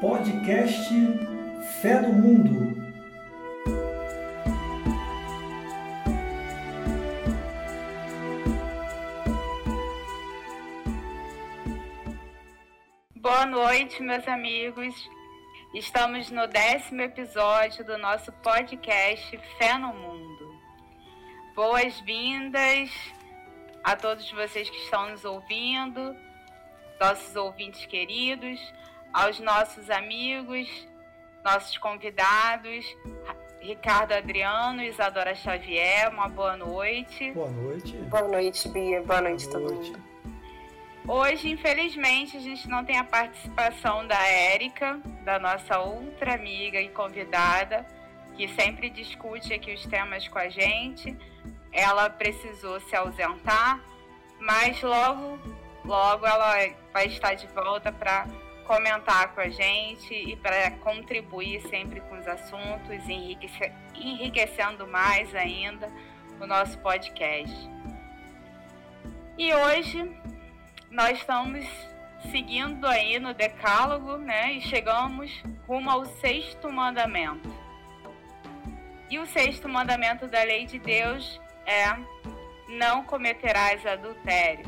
Podcast Fé no Mundo. Boa noite, meus amigos. Estamos no décimo episódio do nosso podcast Fé no Mundo. Boas-vindas a todos vocês que estão nos ouvindo, nossos ouvintes queridos, aos nossos amigos, nossos convidados, Ricardo Adriano, Isadora Xavier, uma boa noite. Boa noite. Boa noite, Bia. Boa noite, boa noite. todo mundo. Hoje, infelizmente, a gente não tem a participação da Érica, da nossa outra amiga e convidada, que sempre discute aqui os temas com a gente. Ela precisou se ausentar, mas logo, logo ela vai estar de volta para comentar com a gente e para contribuir sempre com os assuntos, enriquece, enriquecendo mais ainda o nosso podcast. E hoje nós estamos seguindo aí no decálogo, né? E chegamos rumo ao sexto mandamento. E o sexto mandamento da lei de Deus é não cometerás adultério.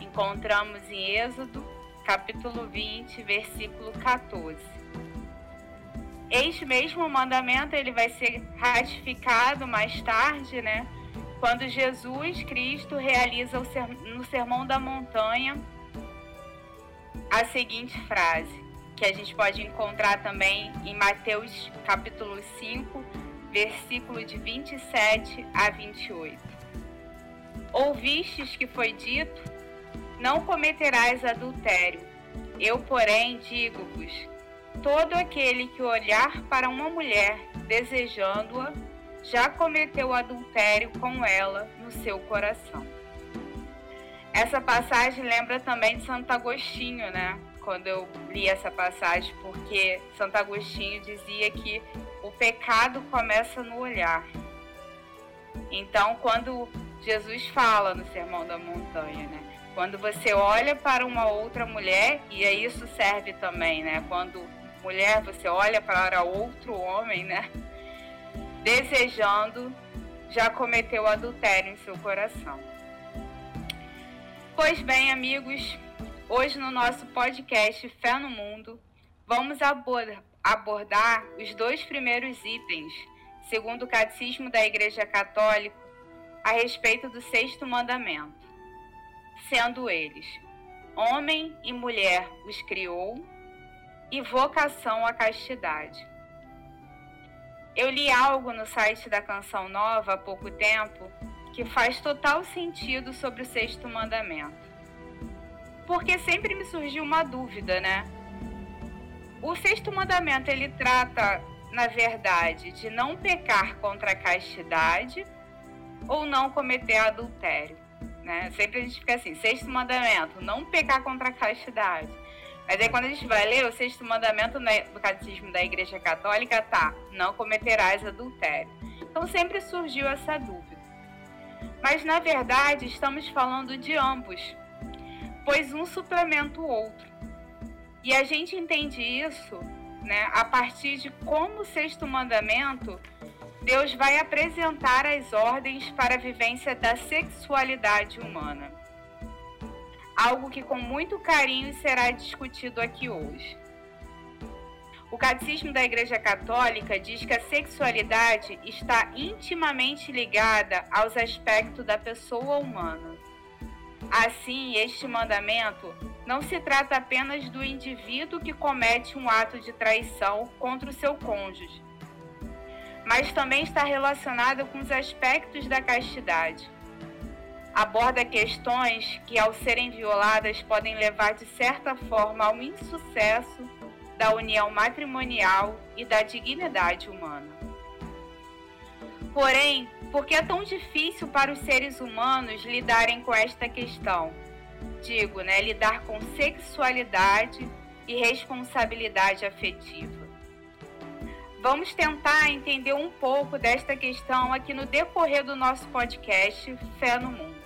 Encontramos em Êxodo capítulo 20, versículo 14. Este mesmo mandamento ele vai ser ratificado mais tarde, né? Quando Jesus Cristo realiza no Sermão da Montanha a seguinte frase, que a gente pode encontrar também em Mateus capítulo 5, versículo de 27 a 28. Ouvistes que foi dito: não cometerás adultério. Eu, porém, digo-vos: todo aquele que olhar para uma mulher desejando-a, já cometeu adultério com ela no seu coração. Essa passagem lembra também de Santo Agostinho, né? Quando eu li essa passagem, porque Santo Agostinho dizia que o pecado começa no olhar. Então, quando Jesus fala no Sermão da Montanha, né? Quando você olha para uma outra mulher, e isso serve também, né? Quando mulher você olha para outro homem, né? Desejando, já cometeu adultério em seu coração. Pois bem, amigos, hoje no nosso podcast Fé no Mundo, vamos abordar os dois primeiros itens, segundo o Catecismo da Igreja Católica, a respeito do sexto mandamento sendo eles homem e mulher os criou e vocação à castidade. Eu li algo no site da Canção Nova há pouco tempo que faz total sentido sobre o sexto mandamento. Porque sempre me surgiu uma dúvida, né? O sexto mandamento ele trata, na verdade, de não pecar contra a castidade ou não cometer adultério né? Sempre a gente fica assim, sexto mandamento, não pecar contra a castidade. Mas aí quando a gente vai ler o sexto mandamento do catecismo da Igreja Católica, tá, não cometerás adultério. Então sempre surgiu essa dúvida. Mas na verdade estamos falando de ambos, pois um suplementa o outro. E a gente entende isso né, a partir de como o sexto mandamento Deus vai apresentar as ordens para a vivência da sexualidade humana. Algo que com muito carinho será discutido aqui hoje. O Catecismo da Igreja Católica diz que a sexualidade está intimamente ligada aos aspectos da pessoa humana. Assim, este mandamento não se trata apenas do indivíduo que comete um ato de traição contra o seu cônjuge, mas também está relacionada com os aspectos da castidade. Aborda questões que, ao serem violadas, podem levar de certa forma ao insucesso da união matrimonial e da dignidade humana. Porém, por que é tão difícil para os seres humanos lidarem com esta questão? Digo, né, lidar com sexualidade e responsabilidade afetiva. Vamos tentar entender um pouco desta questão aqui no decorrer do nosso podcast Fé no Mundo.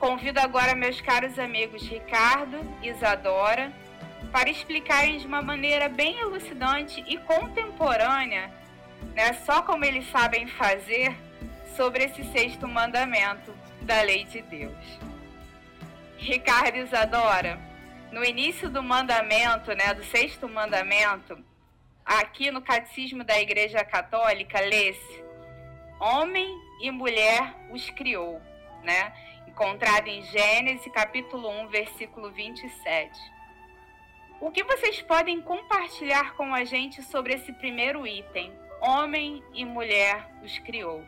Convido agora meus caros amigos Ricardo, Isadora para explicarem de uma maneira bem elucidante e contemporânea, né, só como eles sabem fazer, sobre esse sexto mandamento da lei de Deus. Ricardo Isadora, no início do mandamento, né, do sexto mandamento, aqui no Catecismo da Igreja Católica, lê-se: Homem e mulher os criou, né? Encontrado em Gênesis capítulo 1, versículo 27. O que vocês podem compartilhar com a gente sobre esse primeiro item? Homem e mulher os criou.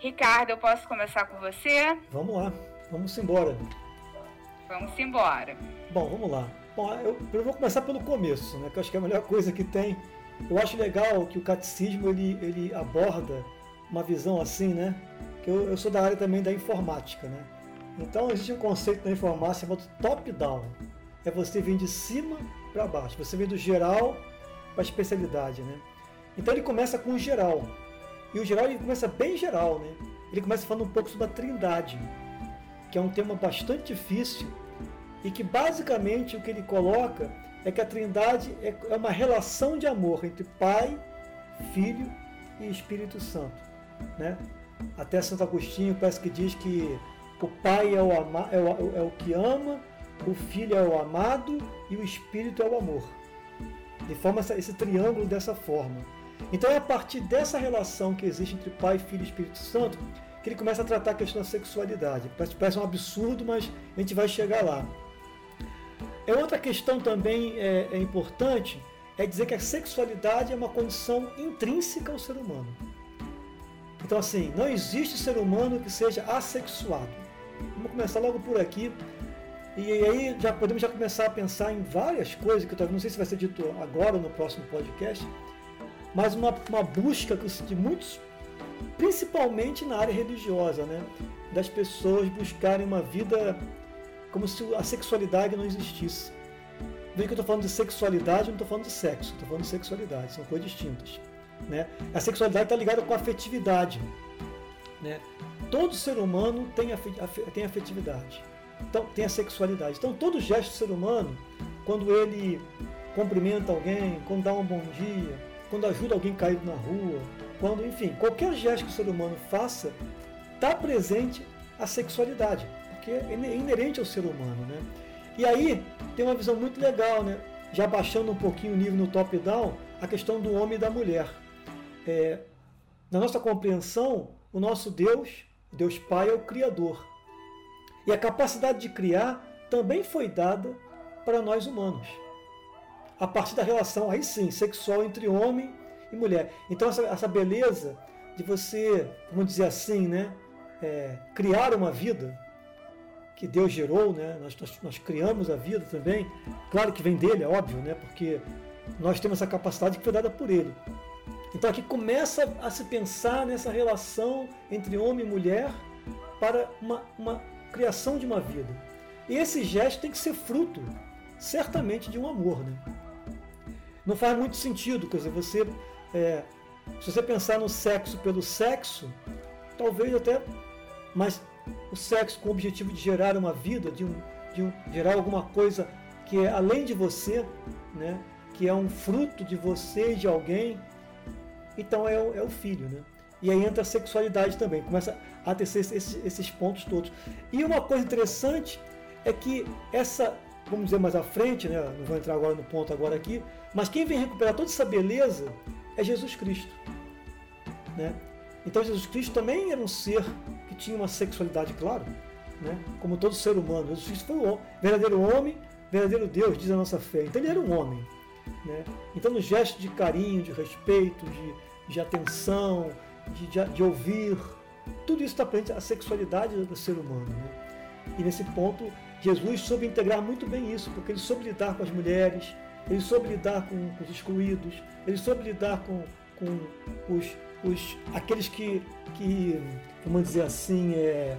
Ricardo, eu posso começar com você? Vamos lá, vamos embora. Vamos embora. Bom, vamos lá. Bom, eu, eu vou começar pelo começo, né? Que eu acho que é a melhor coisa que tem. Eu acho legal que o catecismo ele, ele aborda uma visão assim, né? Que eu, eu sou da área também da informática, né? Então existe um conceito na informática chamado top-down. É você vir de cima para baixo. Você vem do geral para a especialidade, né? Então ele começa com o geral. E o geral ele começa bem geral, né? Ele começa falando um pouco sobre a trindade, que é um tema bastante difícil e que basicamente o que ele coloca é que a trindade é, é uma relação de amor entre Pai, Filho e Espírito Santo. Né? Até Santo Agostinho parece que diz que o Pai é o, ama, é o, é o que ama, o Filho é o amado e o Espírito é o amor. De forma esse triângulo dessa forma. Então é a partir dessa relação que existe entre Pai, Filho e Espírito Santo que ele começa a tratar a questão da sexualidade. Parece um absurdo, mas a gente vai chegar lá. É outra questão também é, é importante é dizer que a sexualidade é uma condição intrínseca ao ser humano. Então assim, não existe ser humano que seja assexuado. Vamos começar logo por aqui. E aí já podemos já começar a pensar em várias coisas que eu não sei se vai ser dito agora ou no próximo podcast, mas uma, uma busca de muitos principalmente na área religiosa, né? das pessoas buscarem uma vida como se a sexualidade não existisse. Veja que eu estou falando de sexualidade, não estou falando de sexo, estou falando de sexualidade, são coisas distintas. Né? A sexualidade está ligada com a afetividade. Né? Todo ser humano tem, tem afetividade, então, tem a sexualidade. Então, todo gesto do ser humano, quando ele cumprimenta alguém, quando dá um bom dia, quando ajuda alguém caído na rua, quando, enfim, qualquer gesto que o ser humano faça, está presente a sexualidade, porque é inerente ao ser humano, né? E aí tem uma visão muito legal, né? Já baixando um pouquinho o nível no top-down, a questão do homem e da mulher. É, na nossa compreensão, o nosso Deus, Deus Pai, é o Criador. E a capacidade de criar também foi dada para nós humanos. A partir da relação, aí sim, sexual entre homem e mulher. Então essa, essa beleza de você, vamos dizer assim, né, é, criar uma vida que Deus gerou, né? Nós, nós, nós, criamos a vida também. Claro que vem dele, é óbvio, né? Porque nós temos essa capacidade que foi dada por ele. Então aqui começa a se pensar nessa relação entre homem e mulher para uma, uma criação de uma vida. E esse gesto tem que ser fruto, certamente, de um amor, né? Não faz muito sentido, quer dizer, você é, se você pensar no sexo pelo sexo, talvez até, mas o sexo com o objetivo de gerar uma vida, de, um, de um, gerar alguma coisa que é além de você, né? que é um fruto de você e de alguém, então é, é o filho. Né? E aí entra a sexualidade também, começa a ter esses, esses pontos todos. E uma coisa interessante é que essa, vamos dizer mais à frente, né? não vou entrar agora no ponto agora aqui, mas quem vem recuperar toda essa beleza é Jesus Cristo. Né? Então Jesus Cristo também era um ser tinha uma sexualidade, claro, né? como todo ser humano. Jesus foi um verdadeiro homem, verdadeiro Deus, diz a nossa fé. Então ele era um homem. Né? Então no gesto de carinho, de respeito, de, de atenção, de, de, de ouvir, tudo isso está presente a sexualidade do ser humano. Né? E nesse ponto, Jesus soube integrar muito bem isso, porque ele soube lidar com as mulheres, ele soube lidar com, com os excluídos, ele soube lidar com, com os, os, aqueles que, que, vamos dizer assim, é,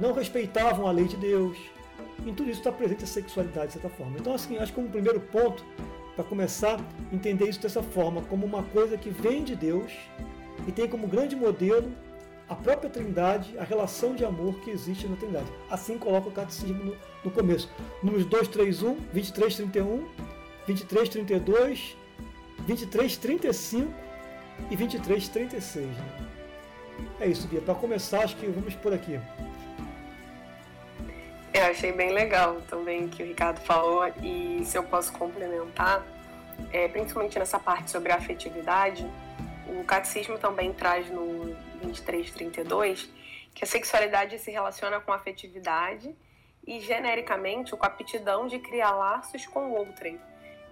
não respeitavam a lei de Deus. Em tudo isso está presente a sexualidade, de certa forma. Então, assim, acho que como primeiro ponto, para começar a entender isso dessa forma, como uma coisa que vem de Deus e tem como grande modelo a própria Trindade, a relação de amor que existe na Trindade. Assim coloca o catecismo no, no começo. Números 2, 3, 1, 23, 31 2332, 2335 e 2336. Né? É isso, Bia. Para começar, acho que vamos por aqui. Eu achei bem legal também o que o Ricardo falou e se eu posso complementar, é, principalmente nessa parte sobre a afetividade, o catecismo também traz no 2332 que a sexualidade se relaciona com a afetividade e genericamente com a aptidão de criar laços com outrem.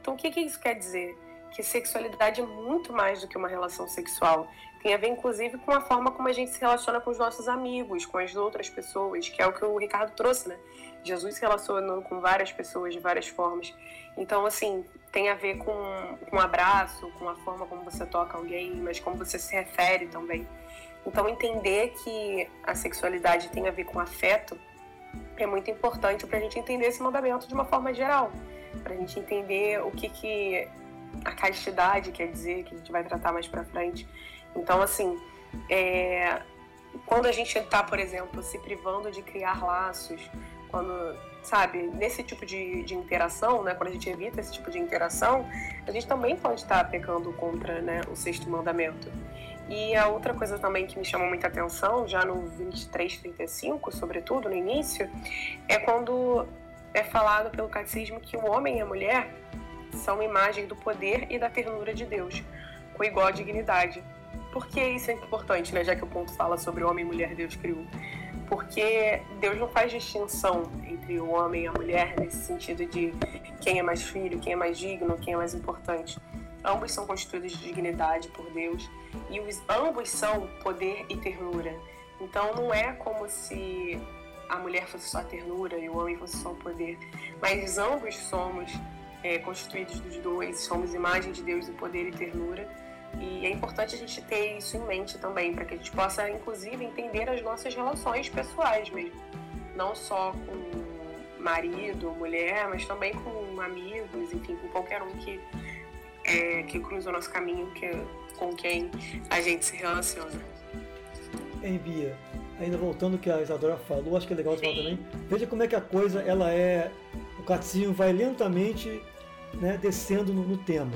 Então o que, que isso quer dizer? Que sexualidade é muito mais do que uma relação sexual. Tem a ver, inclusive, com a forma como a gente se relaciona com os nossos amigos, com as outras pessoas, que é o que o Ricardo trouxe, né? Jesus se relacionou com várias pessoas de várias formas. Então, assim, tem a ver com, com um abraço, com a forma como você toca alguém, mas como você se refere também. Então, entender que a sexualidade tem a ver com afeto é muito importante para a gente entender esse mandamento de uma forma geral, para a gente entender o que, que a castidade quer dizer, que a gente vai tratar mais para frente. Então, assim, é, quando a gente está, por exemplo, se privando de criar laços, quando, sabe, nesse tipo de, de interação, né, quando a gente evita esse tipo de interação, a gente também pode estar tá pecando contra né, o sexto mandamento. E a outra coisa também que me chamou muita atenção, já no 2335, sobretudo no início, é quando é falado pelo catecismo que o homem e a mulher são imagem do poder e da ternura de Deus, com igual dignidade. Por que isso é importante, né? Já que o ponto fala sobre homem e mulher Deus criou. Porque Deus não faz distinção entre o homem e a mulher nesse sentido de quem é mais filho, quem é mais digno, quem é mais importante. Ambos são constituídos de dignidade por Deus e os ambos são poder e ternura. Então não é como se a mulher fosse só ternura e o homem fosse só poder, mas ambos somos é, constituídos dos dois, somos imagem de Deus em poder e ternura e é importante a gente ter isso em mente também, para que a gente possa, inclusive, entender as nossas relações pessoais mesmo. Não só com marido, mulher, mas também com amigos, enfim, com qualquer um que, é, que cruza o nosso caminho, que, com quem a gente se relaciona. Hein, Bia? Ainda voltando ao que a Isadora falou, acho que é legal você falar também. Veja como é que a coisa, ela é... O catecismo vai lentamente né, descendo no, no tema.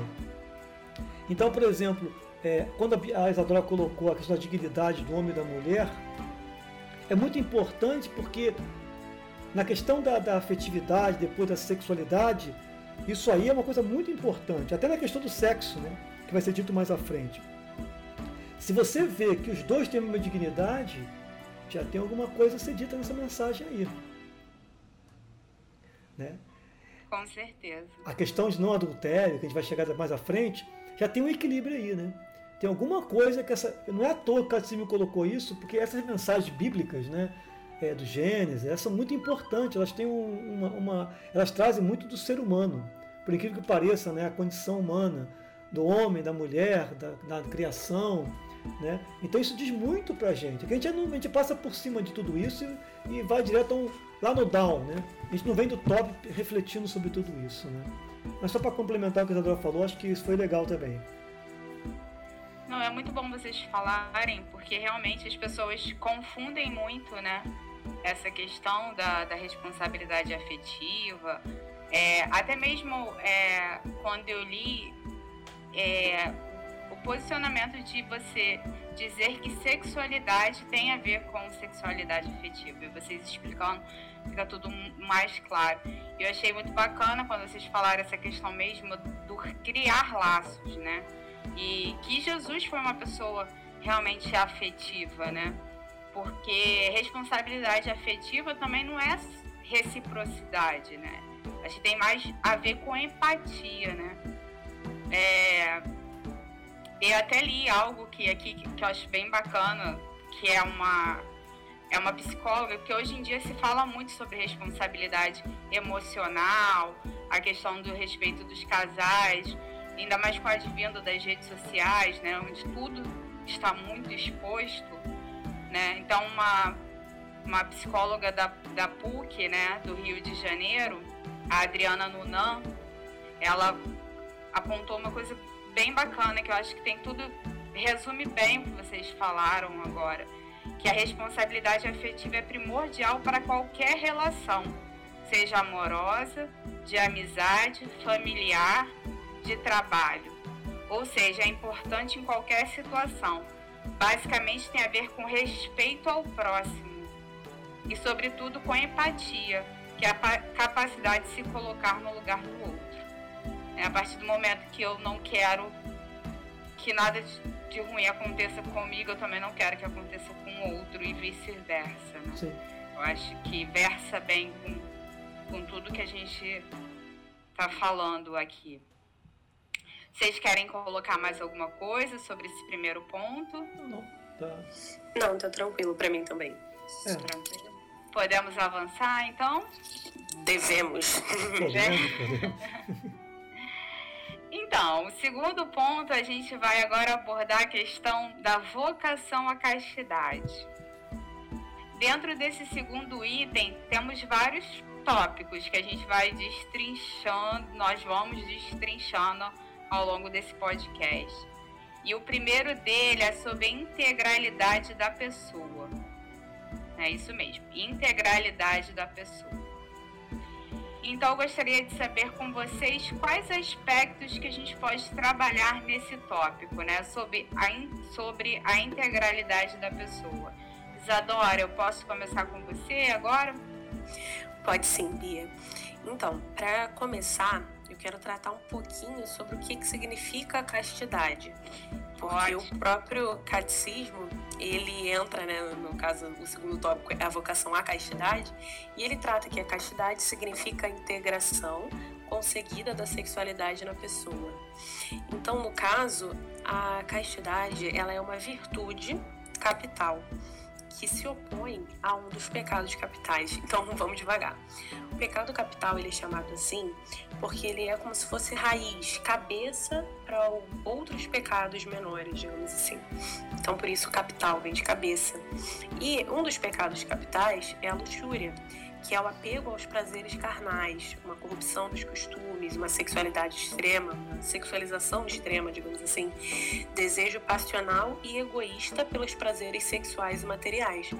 Então, por exemplo, é, quando a Isadora colocou a questão da dignidade do homem e da mulher, é muito importante porque na questão da, da afetividade, depois da sexualidade, isso aí é uma coisa muito importante, até na questão do sexo, né, que vai ser dito mais à frente. Se você vê que os dois têm a mesma dignidade, já tem alguma coisa a ser dita nessa mensagem aí. Né? Com certeza. A questão de não adultério, que a gente vai chegar mais à frente, já tem um equilíbrio aí, né? Tem alguma coisa que essa. Não é à toa que o Catecismo colocou isso, porque essas mensagens bíblicas, né? É, do Gênesis, elas são muito importantes, elas têm uma, uma, Elas trazem muito do ser humano. Por incrível que pareça, né? A condição humana, do homem, da mulher, da, da criação. Né? Então isso diz muito pra gente. A gente, não, a gente passa por cima de tudo isso e, e vai direto um, lá no down. Né? A gente não vem do top refletindo sobre tudo isso. Né? Mas só para complementar o que a Isadora falou, acho que isso foi legal também. Não, é muito bom vocês falarem, porque realmente as pessoas confundem muito, né? Essa questão da, da responsabilidade afetiva. É, até mesmo é, quando eu li é, o posicionamento de você dizer que sexualidade tem a ver com sexualidade afetiva. E vocês explicando, fica tudo mais claro. Eu achei muito bacana quando vocês falaram essa questão mesmo do criar laços, né? E que Jesus foi uma pessoa realmente afetiva, né? Porque responsabilidade afetiva também não é reciprocidade, né? Acho que tem mais a ver com empatia, né? É, eu até li algo que aqui que eu acho bem bacana, que é uma é uma psicóloga, porque hoje em dia se fala muito sobre responsabilidade emocional, a questão do respeito dos casais, ainda mais com o advindo das redes sociais, né, onde tudo está muito exposto, né? Então uma uma psicóloga da, da PUC, né, do Rio de Janeiro, a Adriana Nunan, ela apontou uma coisa bem bacana, que eu acho que tem tudo, resume bem o que vocês falaram agora, que a responsabilidade afetiva é primordial para qualquer relação, seja amorosa, de amizade, familiar, de trabalho. Ou seja, é importante em qualquer situação. Basicamente tem a ver com respeito ao próximo e, sobretudo, com empatia, que é a capacidade de se colocar no lugar do outro. É a partir do momento que eu não quero que nada de ruim aconteça comigo, eu também não quero que aconteça com o outro e vice-versa. Né? Eu acho que versa bem com, com tudo que a gente está falando aqui. Vocês querem colocar mais alguma coisa sobre esse primeiro ponto? Não, tá. Não, tá tranquilo para mim também. É. Tranquilo. Podemos avançar, então? Devemos. Podemos, podemos. Então, o segundo ponto, a gente vai agora abordar a questão da vocação à castidade. Dentro desse segundo item, temos vários tópicos que a gente vai destrinchando, nós vamos destrinchando ao longo desse podcast. E o primeiro dele é sobre a integralidade da pessoa. É isso mesmo, integralidade da pessoa. Então, eu gostaria de saber com vocês quais aspectos que a gente pode trabalhar nesse tópico, né? Sobre a, in, sobre a integralidade da pessoa. Isadora, eu posso começar com você agora? Pode sim, Bia. Então, para começar, eu quero tratar um pouquinho sobre o que, que significa castidade. Porque o próprio catecismo, ele entra, né, no caso, o segundo tópico é a vocação à castidade, e ele trata que a castidade significa a integração conseguida da sexualidade na pessoa. Então, no caso, a castidade, ela é uma virtude capital que se opõe a um dos pecados capitais. Então, vamos devagar. O pecado capital ele é chamado assim porque ele é como se fosse raiz, cabeça para outros pecados menores, digamos assim. Então, por isso, capital vem de cabeça. E um dos pecados capitais é a luxúria que é o apego aos prazeres carnais, uma corrupção dos costumes, uma sexualidade extrema, uma sexualização extrema, digamos assim, desejo passional e egoísta pelos prazeres sexuais e materiais.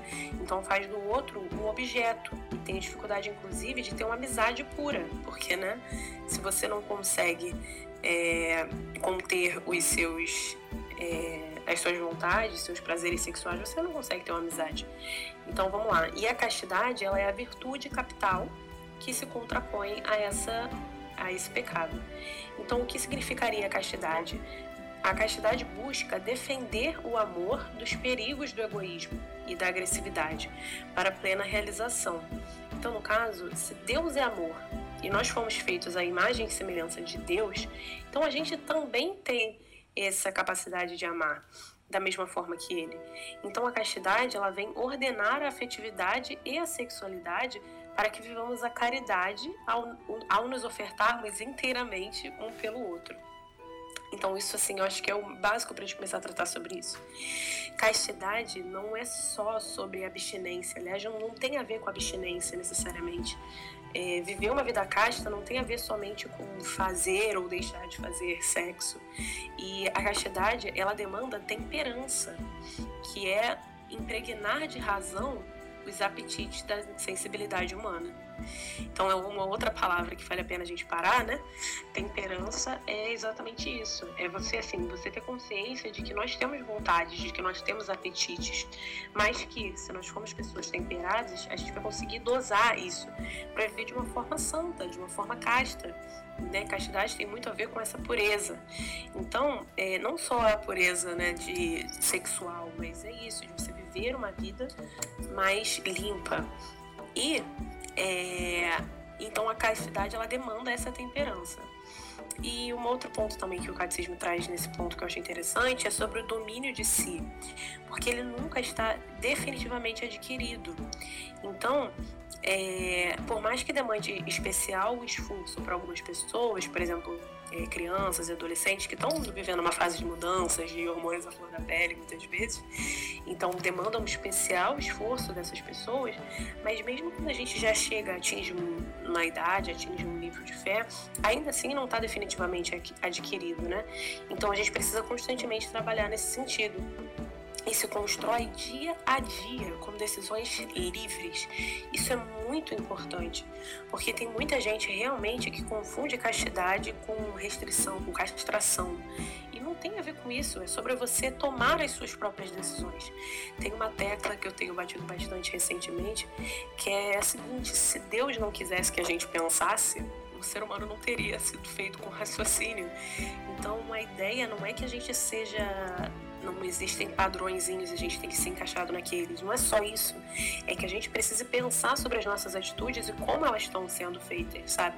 Então faz do outro um objeto e tem dificuldade, inclusive, de ter uma amizade pura, porque, né, se você não consegue é, conter os seus é, as suas vontades, seus prazeres sexuais, você não consegue ter uma amizade. Então vamos lá. E a castidade, ela é a virtude capital que se contrapõe a essa a esse pecado. Então o que significaria a castidade? A castidade busca defender o amor dos perigos do egoísmo e da agressividade para plena realização. Então, no caso, se Deus é amor e nós fomos feitos à imagem e semelhança de Deus, então a gente também tem essa capacidade de amar da mesma forma que ele. Então a castidade, ela vem ordenar a afetividade e a sexualidade para que vivamos a caridade ao, ao nos ofertarmos inteiramente um pelo outro. Então isso assim, eu acho que é o básico para a gente começar a tratar sobre isso. Castidade não é só sobre abstinência, aliás, não tem a ver com abstinência necessariamente é, viver uma vida casta não tem a ver somente com fazer ou deixar de fazer sexo. E a castidade, ela demanda temperança, que é impregnar de razão os apetites da sensibilidade humana. Então é uma outra palavra que vale a pena a gente parar, né? Temperança é exatamente isso. É você assim, você ter consciência de que nós temos vontades, de que nós temos apetites, mas que se nós formos pessoas temperadas, a gente vai conseguir dosar isso para viver de uma forma santa, de uma forma casta. Né? Castidade tem muito a ver com essa pureza. Então, é, não só a pureza né, de sexual, mas é isso, de você viver uma vida mais limpa. E é, então a castidade ela demanda essa temperança. E um outro ponto também que o catecismo traz nesse ponto que eu achei interessante é sobre o domínio de si, porque ele nunca está definitivamente adquirido. Então, é, por mais que demande especial esforço para algumas pessoas, por exemplo, é, crianças e adolescentes que estão vivendo uma fase de mudanças de hormônios à flor da pele muitas vezes, então demanda um especial esforço dessas pessoas, mas mesmo quando a gente já chega, atinge uma idade, atinge um nível de fé, ainda assim não está definitivamente adquirido, né? Então a gente precisa constantemente trabalhar nesse sentido. E se constrói dia a dia com decisões livres. Isso é muito importante, porque tem muita gente realmente que confunde castidade com restrição, com castração. E não tem a ver com isso, é sobre você tomar as suas próprias decisões. Tem uma tecla que eu tenho batido bastante recentemente, que é a seguinte: se Deus não quisesse que a gente pensasse, o ser humano não teria sido feito com raciocínio. Então, a ideia não é que a gente seja não existem padrõezinhos, a gente tem que ser encaixado naqueles. Não é só isso. É que a gente precisa pensar sobre as nossas atitudes e como elas estão sendo feitas, sabe?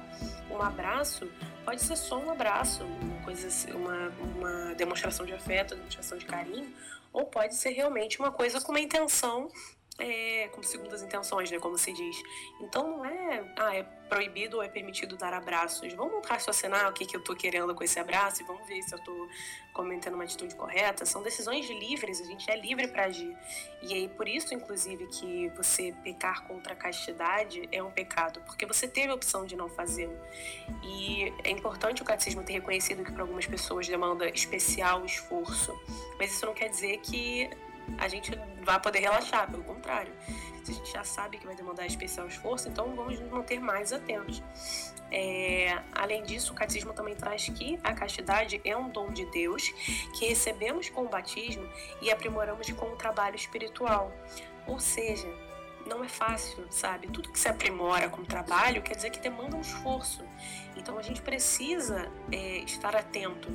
Um abraço pode ser só um abraço, uma coisa assim, uma, uma demonstração de afeto, demonstração de carinho, ou pode ser realmente uma coisa com uma intenção é, com segundas intenções, né, como se diz. Então não é, ah, é proibido ou é permitido dar abraços. Vamos raciocinar o que, que eu estou querendo com esse abraço e vamos ver se eu estou cometendo uma atitude correta. São decisões livres, a gente é livre para agir. E aí, por isso, inclusive, que você pecar contra a castidade é um pecado, porque você teve a opção de não fazê-lo. E é importante o catecismo ter reconhecido que para algumas pessoas demanda especial esforço, mas isso não quer dizer que a gente vai poder relaxar, pelo contrário. Se a gente já sabe que vai demandar especial esforço, então vamos nos manter mais atentos. É, além disso, o catecismo também traz que a castidade é um dom de Deus que recebemos com o batismo e aprimoramos com o trabalho espiritual. Ou seja, não é fácil, sabe? Tudo que se aprimora com o trabalho quer dizer que demanda um esforço. Então a gente precisa é, estar atento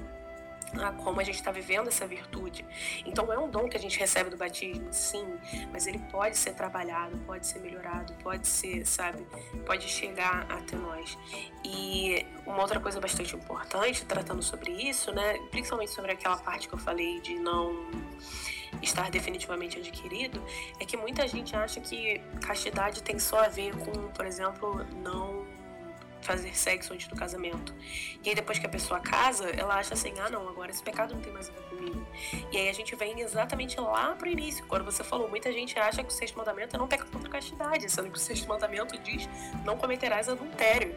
a como a gente está vivendo essa virtude. Então é um dom que a gente recebe do batismo, sim, mas ele pode ser trabalhado, pode ser melhorado, pode ser, sabe, pode chegar até nós. E uma outra coisa bastante importante, tratando sobre isso, né, principalmente sobre aquela parte que eu falei de não estar definitivamente adquirido, é que muita gente acha que castidade tem só a ver com, por exemplo, não fazer sexo antes do casamento. E aí depois que a pessoa casa, ela acha assim, ah não, agora esse pecado não tem mais a ver E aí a gente vem exatamente lá pro início, quando você falou, muita gente acha que o sexto mandamento é não pecar contra a castidade, sendo que o sexto mandamento diz não cometerás adultério.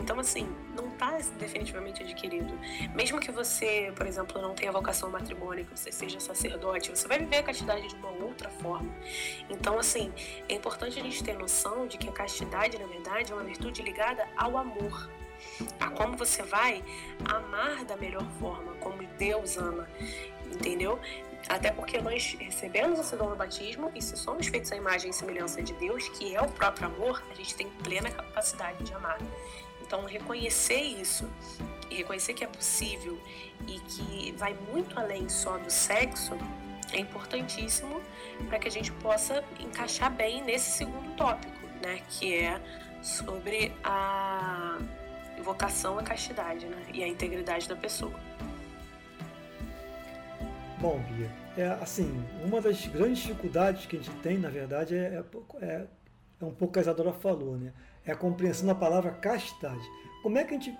Então, assim, não está definitivamente adquirido. Mesmo que você, por exemplo, não tenha vocação ao matrimônio, que você seja sacerdote, você vai viver a castidade de uma outra forma. Então, assim, é importante a gente ter noção de que a castidade, na verdade, é uma virtude ligada ao amor. A como você vai amar da melhor forma, como Deus ama, entendeu? Até porque nós recebemos esse dom no batismo e se somos feitos à imagem e semelhança de Deus, que é o próprio amor, a gente tem plena capacidade de amar. Então, reconhecer isso e reconhecer que é possível e que vai muito além só do sexo é importantíssimo para que a gente possa encaixar bem nesse segundo tópico, né, que é sobre a vocação à castidade né, e a integridade da pessoa. Bom, Bia, é assim, uma das grandes dificuldades que a gente tem, na verdade, é, é, é, é um pouco que a Isadora falou, né? é a compreensão da palavra castidade. Como é que a gente.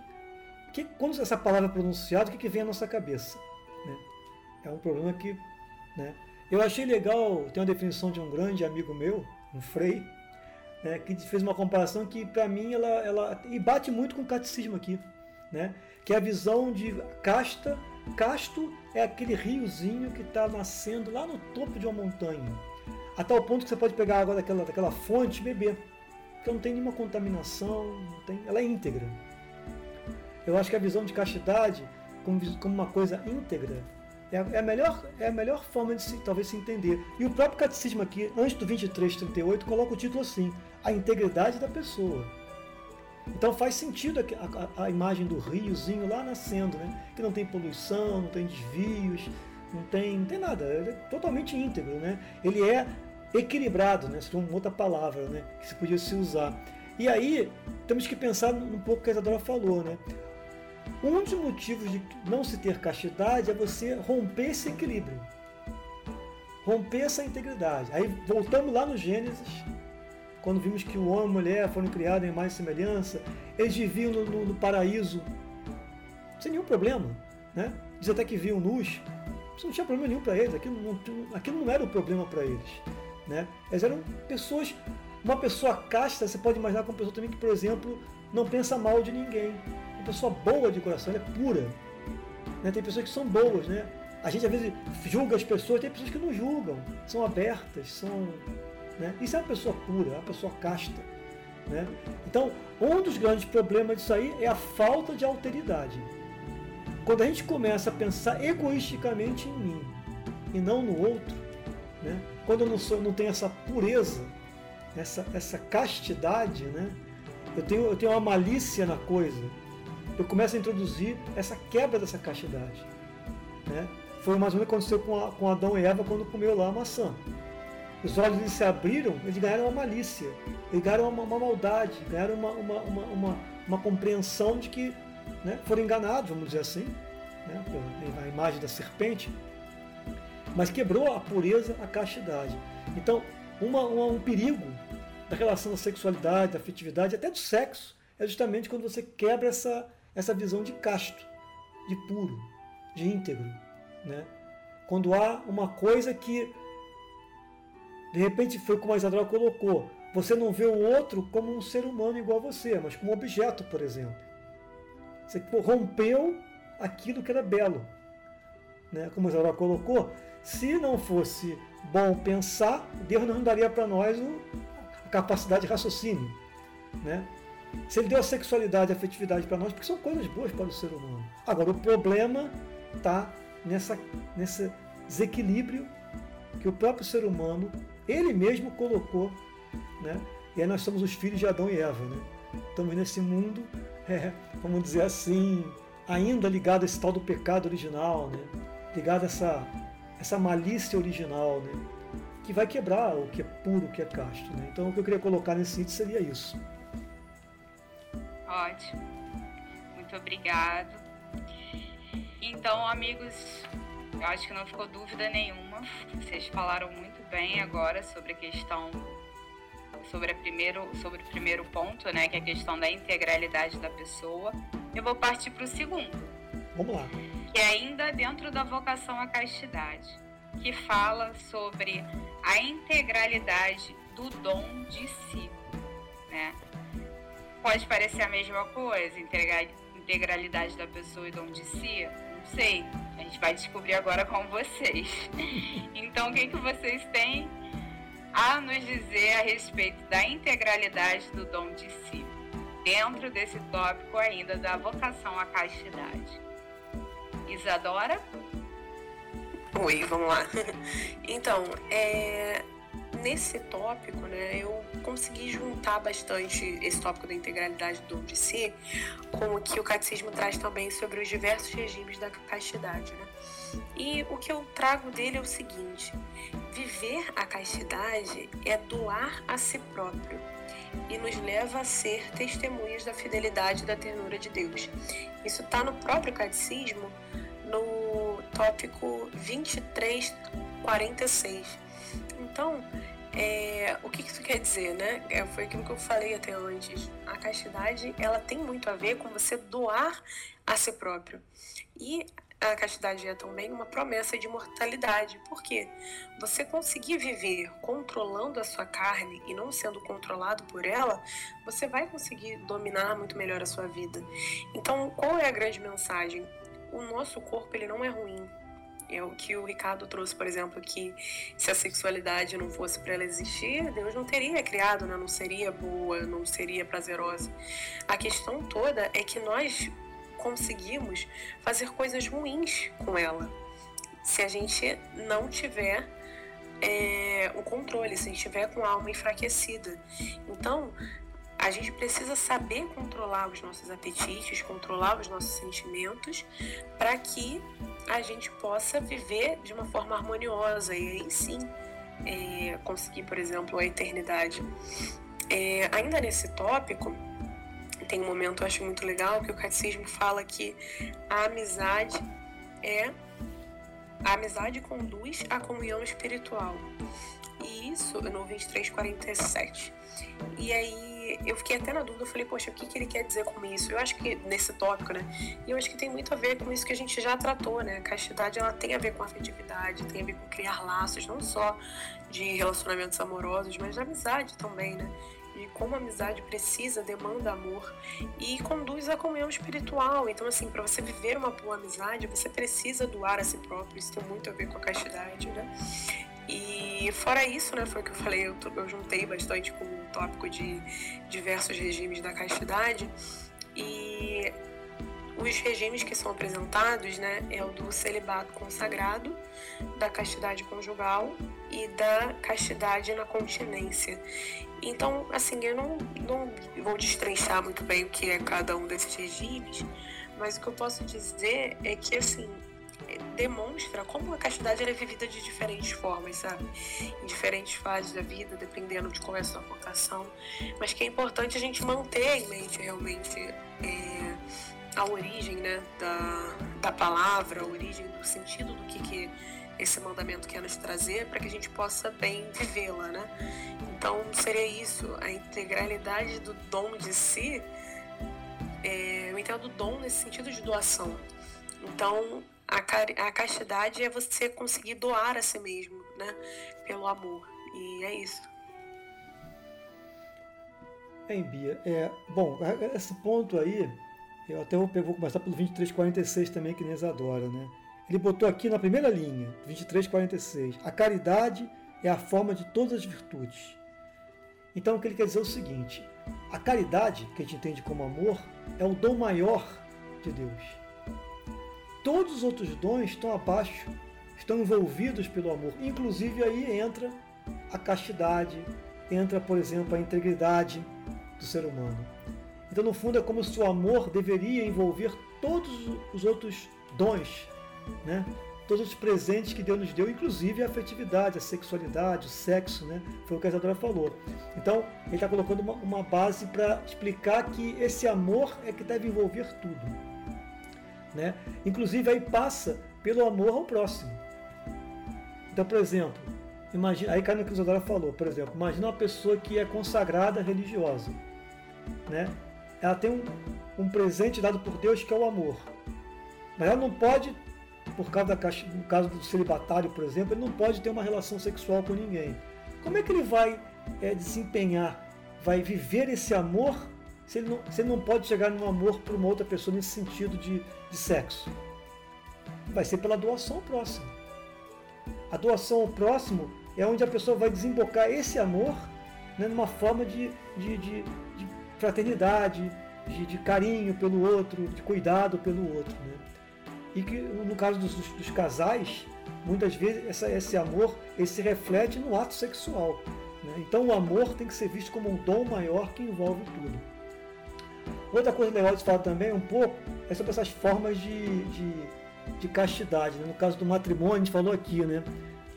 Que, quando essa palavra é pronunciada, o que, que vem à nossa cabeça? Né? É um problema que. Né? Eu achei legal, tem uma definição de um grande amigo meu, um Frei, né, que fez uma comparação que, para mim, ela, ela. E bate muito com o catecismo aqui, né? que é a visão de casta. Casto é aquele riozinho que está nascendo lá no topo de uma montanha, a tal ponto que você pode pegar água daquela, daquela fonte e beber porque não tem nenhuma contaminação, tem, ela é íntegra. Eu acho que a visão de castidade como, como uma coisa íntegra é a, é a, melhor, é a melhor forma de se, talvez se entender. E o próprio catecismo aqui, antes do 2338, coloca o título assim: a integridade da pessoa. Então faz sentido a, a, a, imagem do riozinho lá nascendo, né? que não tem poluição, não tem desvios, não tem, não tem nada, ele é totalmente íntegro. Né? Ele é equilibrado, né? Seria uma outra palavra, né? Que se podia se usar. E aí temos que pensar um pouco o que a Isadora falou, né? Um dos motivos de não se ter castidade é você romper esse equilíbrio, romper essa integridade. Aí voltamos lá no Gênesis, quando vimos que o homem e a mulher foram criados em mais semelhança, eles viviam no, no, no paraíso sem nenhum problema, né? Diz até que viam nus, isso não tinha problema nenhum para eles, aquilo não, aquilo não era o um problema para eles. Né? Elas eram pessoas. Uma pessoa casta, você pode imaginar como uma pessoa também que, por exemplo, não pensa mal de ninguém. Uma pessoa boa de coração, ela é pura. Né? Tem pessoas que são boas, né? A gente às vezes julga as pessoas, tem pessoas que não julgam, são abertas, são. Né? Isso é uma pessoa pura, é uma pessoa casta. Né? Então, um dos grandes problemas disso aí é a falta de alteridade. Quando a gente começa a pensar egoisticamente em mim e não no outro, né? quando eu não, sou, não tenho essa pureza, essa, essa castidade, né? eu, tenho, eu tenho uma malícia na coisa, eu começo a introduzir essa quebra dessa castidade. Né? Foi mais ou menos o que aconteceu com, a, com Adão e Eva quando comeu lá a maçã. Os olhos se abriram, eles ganharam uma malícia, eles ganharam uma, uma maldade, ganharam uma, uma, uma, uma, compreensão de que né, foram enganados, vamos dizer assim, né, pela imagem da serpente, mas quebrou a pureza, a castidade. Então, uma, uma, um perigo da relação da sexualidade, da afetividade, até do sexo, é justamente quando você quebra essa, essa visão de casto, de puro, de íntegro. Né? Quando há uma coisa que, de repente, foi como a Isadora colocou, você não vê o outro como um ser humano igual a você, mas como um objeto, por exemplo. Você rompeu aquilo que era belo. Né? Como a Isadora colocou, se não fosse bom pensar, Deus não daria para nós a capacidade de raciocínio. Né? Se ele deu a sexualidade e a afetividade para nós, porque são coisas boas para o ser humano. Agora, o problema está nessa, nesse desequilíbrio que o próprio ser humano, ele mesmo colocou. Né? E aí nós somos os filhos de Adão e Eva. Né? Estamos nesse mundo, é, vamos dizer assim, ainda ligado a esse tal do pecado original, né? ligado a essa essa malícia original, né? que vai quebrar o que é puro, o que é casto. Né? Então, o que eu queria colocar nesse sítio seria isso. Ótimo. Muito obrigado. Então, amigos, eu acho que não ficou dúvida nenhuma. Vocês falaram muito bem agora sobre a questão sobre, a primeiro, sobre o primeiro ponto, né, que é a questão da integralidade da pessoa. Eu vou partir para o segundo. Vamos lá que é ainda dentro da vocação à castidade, que fala sobre a integralidade do dom de si. Né? Pode parecer a mesma coisa, integralidade da pessoa e dom de si? Não sei, a gente vai descobrir agora com vocês. Então, o que, que vocês têm a nos dizer a respeito da integralidade do dom de si, dentro desse tópico ainda da vocação à castidade? Isadora? Oi, vamos lá. Então, é, nesse tópico, né, eu consegui juntar bastante esse tópico da integralidade do de si com o que o catecismo traz também sobre os diversos regimes da castidade, né? E o que eu trago dele é o seguinte: viver a castidade é doar a si próprio e nos leva a ser testemunhas da fidelidade e da ternura de Deus. Isso está no próprio catecismo, no tópico 2346. Então, é, o que isso quer dizer, né? É, foi aquilo que eu falei até antes. A castidade, ela tem muito a ver com você doar a si próprio. E a castidade é também uma promessa de imortalidade. Por quê? Você conseguir viver controlando a sua carne e não sendo controlado por ela, você vai conseguir dominar muito melhor a sua vida. Então, qual é a grande mensagem? O nosso corpo ele não é ruim. É o que o Ricardo trouxe, por exemplo, que se a sexualidade não fosse para ela existir, Deus não teria criado, né? não seria boa, não seria prazerosa. A questão toda é que nós conseguimos fazer coisas ruins com ela se a gente não tiver é, o controle, se a gente tiver com a alma enfraquecida. Então, a gente precisa saber controlar os nossos apetites, controlar os nossos sentimentos, para que a gente possa viver de uma forma harmoniosa e aí sim é, conseguir, por exemplo, a eternidade. É, ainda nesse tópico, tem um momento eu acho muito legal que o catecismo fala que a amizade é a amizade conduz à comunhão espiritual. E isso no 2347. E aí eu fiquei até na dúvida, eu falei, poxa, o que, que ele quer dizer com isso? Eu acho que nesse tópico, né? E eu acho que tem muito a ver com isso que a gente já tratou, né? A castidade ela tem a ver com afetividade, tem a ver com criar laços, não só de relacionamentos amorosos, mas de amizade também, né? e como a amizade precisa, demanda amor e conduz à comunhão espiritual. Então, assim, para você viver uma boa amizade, você precisa doar a si próprio. Isso tem muito a ver com a castidade, né? E fora isso, né, foi o que eu falei, eu, eu juntei bastante com tópico de diversos regimes da castidade. E os regimes que são apresentados né, é o do celibato consagrado, da castidade conjugal e da castidade na continência. Então, assim, eu não, não vou destrinchar muito bem o que é cada um desses regimes, mas o que eu posso dizer é que, assim, demonstra como a castidade é vivida de diferentes formas, sabe? Em diferentes fases da vida, dependendo de qual é a sua vocação. Mas que é importante a gente manter em mente realmente é, a origem né, da, da palavra, a origem do sentido do que, que esse mandamento quer nos trazer para que a gente possa bem vivê-la, né? Então seria isso, a integralidade do dom de si. É, eu entendo dom nesse sentido de doação. Então a, a castidade é você conseguir doar a si mesmo, né? Pelo amor. E é isso. Bem, Bia, é, bom, esse ponto aí, eu até vou, vou começar pelo 2346 também, que Inês adora, né? Ele botou aqui na primeira linha, 2346, a caridade é a forma de todas as virtudes. Então o que ele quer dizer é o seguinte: a caridade, que a gente entende como amor, é o dom maior de Deus. Todos os outros dons estão abaixo, estão envolvidos pelo amor. Inclusive aí entra a castidade, entra, por exemplo, a integridade do ser humano. Então, no fundo, é como se o amor deveria envolver todos os outros dons né? todos os presentes que Deus nos deu, inclusive a afetividade, a sexualidade, o sexo, né? Foi o que a Isadora falou. Então, ele está colocando uma, uma base para explicar que esse amor é que deve envolver tudo. Né? Inclusive, aí passa pelo amor ao próximo. Então, por exemplo, imagina, aí cai no que a Isadora falou, por exemplo, imagina uma pessoa que é consagrada religiosa. Né? Ela tem um, um presente dado por Deus que é o amor. Mas ela não pode por causa da no caso do celibatário, por exemplo, ele não pode ter uma relação sexual com ninguém. Como é que ele vai é, desempenhar, vai viver esse amor se ele, não, se ele não pode chegar num amor por uma outra pessoa nesse sentido de, de sexo? Vai ser pela doação ao próximo. A doação ao próximo é onde a pessoa vai desembocar esse amor né, numa forma de, de, de, de fraternidade, de, de, carinho pelo outro, de cuidado pelo outro. Né? e que no caso dos, dos casais, muitas vezes essa, esse amor ele se reflete no ato sexual. Né? Então o amor tem que ser visto como um dom maior que envolve tudo. Outra coisa legal de falar também um pouco é sobre essas formas de, de, de castidade. Né? No caso do matrimônio, a gente falou aqui, né?